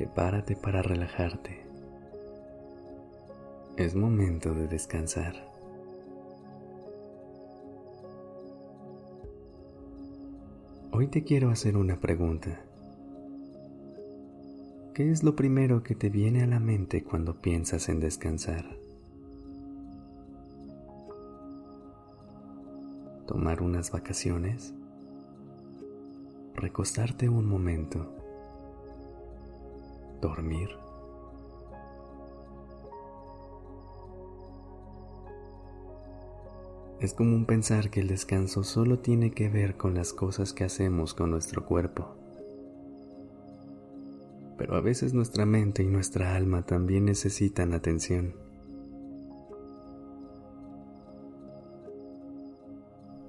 Prepárate para relajarte. Es momento de descansar. Hoy te quiero hacer una pregunta. ¿Qué es lo primero que te viene a la mente cuando piensas en descansar? ¿Tomar unas vacaciones? recostarte un momento, dormir. Es común pensar que el descanso solo tiene que ver con las cosas que hacemos con nuestro cuerpo. Pero a veces nuestra mente y nuestra alma también necesitan atención.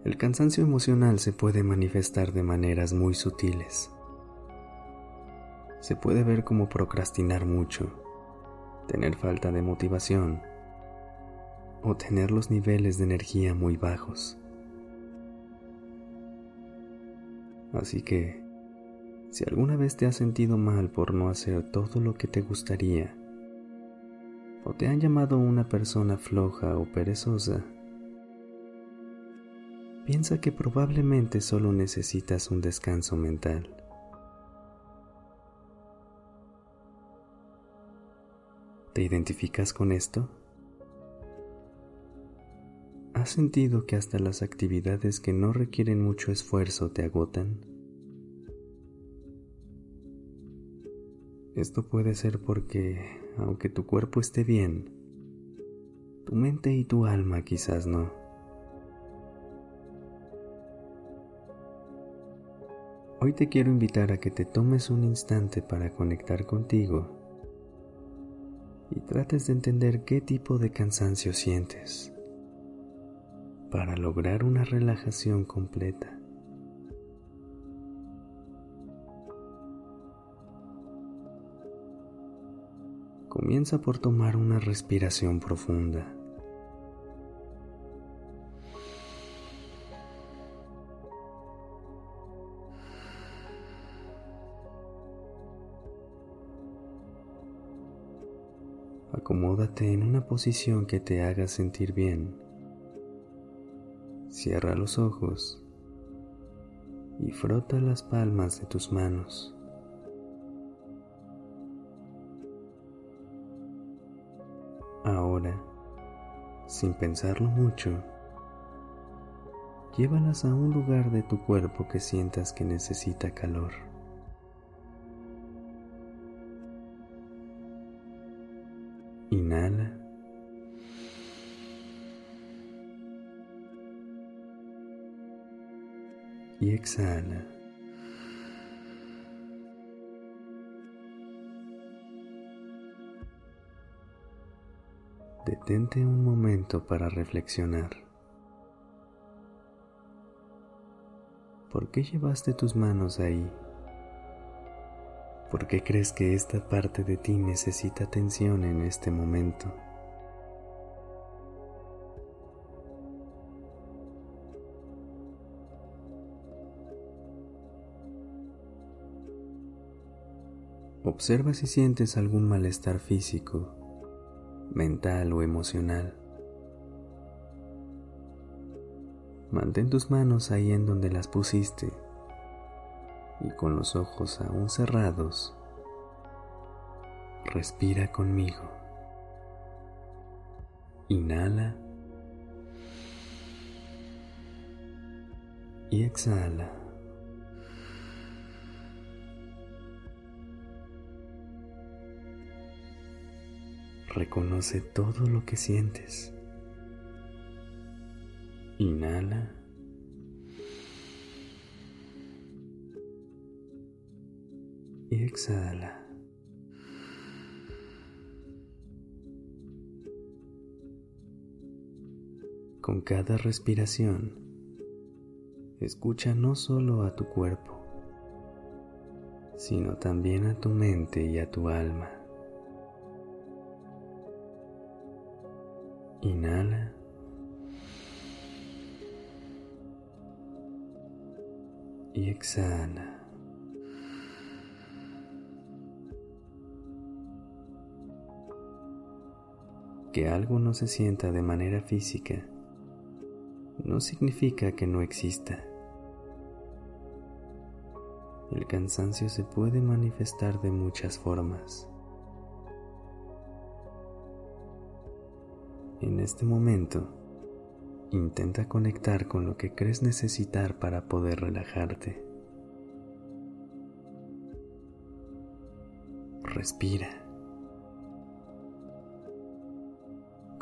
El cansancio emocional se puede manifestar de maneras muy sutiles. Se puede ver como procrastinar mucho, tener falta de motivación o tener los niveles de energía muy bajos. Así que, si alguna vez te has sentido mal por no hacer todo lo que te gustaría, o te han llamado una persona floja o perezosa, piensa que probablemente solo necesitas un descanso mental. ¿Te identificas con esto? ¿Has sentido que hasta las actividades que no requieren mucho esfuerzo te agotan? Esto puede ser porque, aunque tu cuerpo esté bien, tu mente y tu alma quizás no. Hoy te quiero invitar a que te tomes un instante para conectar contigo y trates de entender qué tipo de cansancio sientes para lograr una relajación completa. Comienza por tomar una respiración profunda. Acomódate en una posición que te haga sentir bien. Cierra los ojos y frota las palmas de tus manos. Ahora, sin pensarlo mucho, llévalas a un lugar de tu cuerpo que sientas que necesita calor. Inhala. Y exhala. Detente un momento para reflexionar. ¿Por qué llevaste tus manos ahí? ¿Por qué crees que esta parte de ti necesita atención en este momento? Observa si sientes algún malestar físico, mental o emocional. Mantén tus manos ahí en donde las pusiste y con los ojos aún cerrados, respira conmigo. Inhala y exhala. Reconoce todo lo que sientes. Inhala. y exhala. Con cada respiración, escucha no solo a tu cuerpo, sino también a tu mente y a tu alma. Inhala. Y exhala. Que algo no se sienta de manera física no significa que no exista. El cansancio se puede manifestar de muchas formas. En este momento, intenta conectar con lo que crees necesitar para poder relajarte. Respira.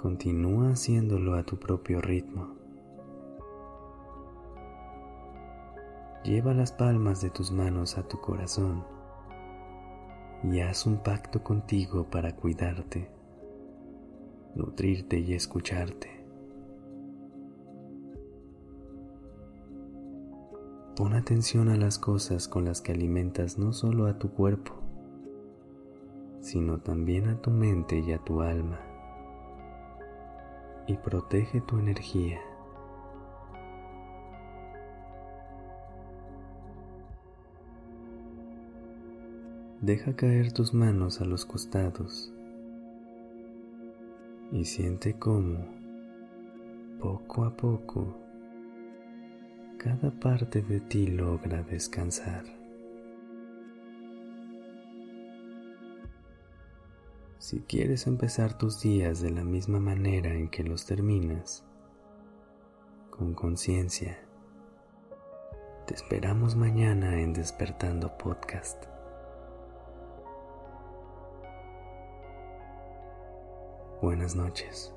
Continúa haciéndolo a tu propio ritmo. Lleva las palmas de tus manos a tu corazón y haz un pacto contigo para cuidarte, nutrirte y escucharte. Pon atención a las cosas con las que alimentas no solo a tu cuerpo, sino también a tu mente y a tu alma. Y protege tu energía. Deja caer tus manos a los costados y siente cómo, poco a poco, cada parte de ti logra descansar. Si quieres empezar tus días de la misma manera en que los terminas, con conciencia, te esperamos mañana en Despertando Podcast. Buenas noches.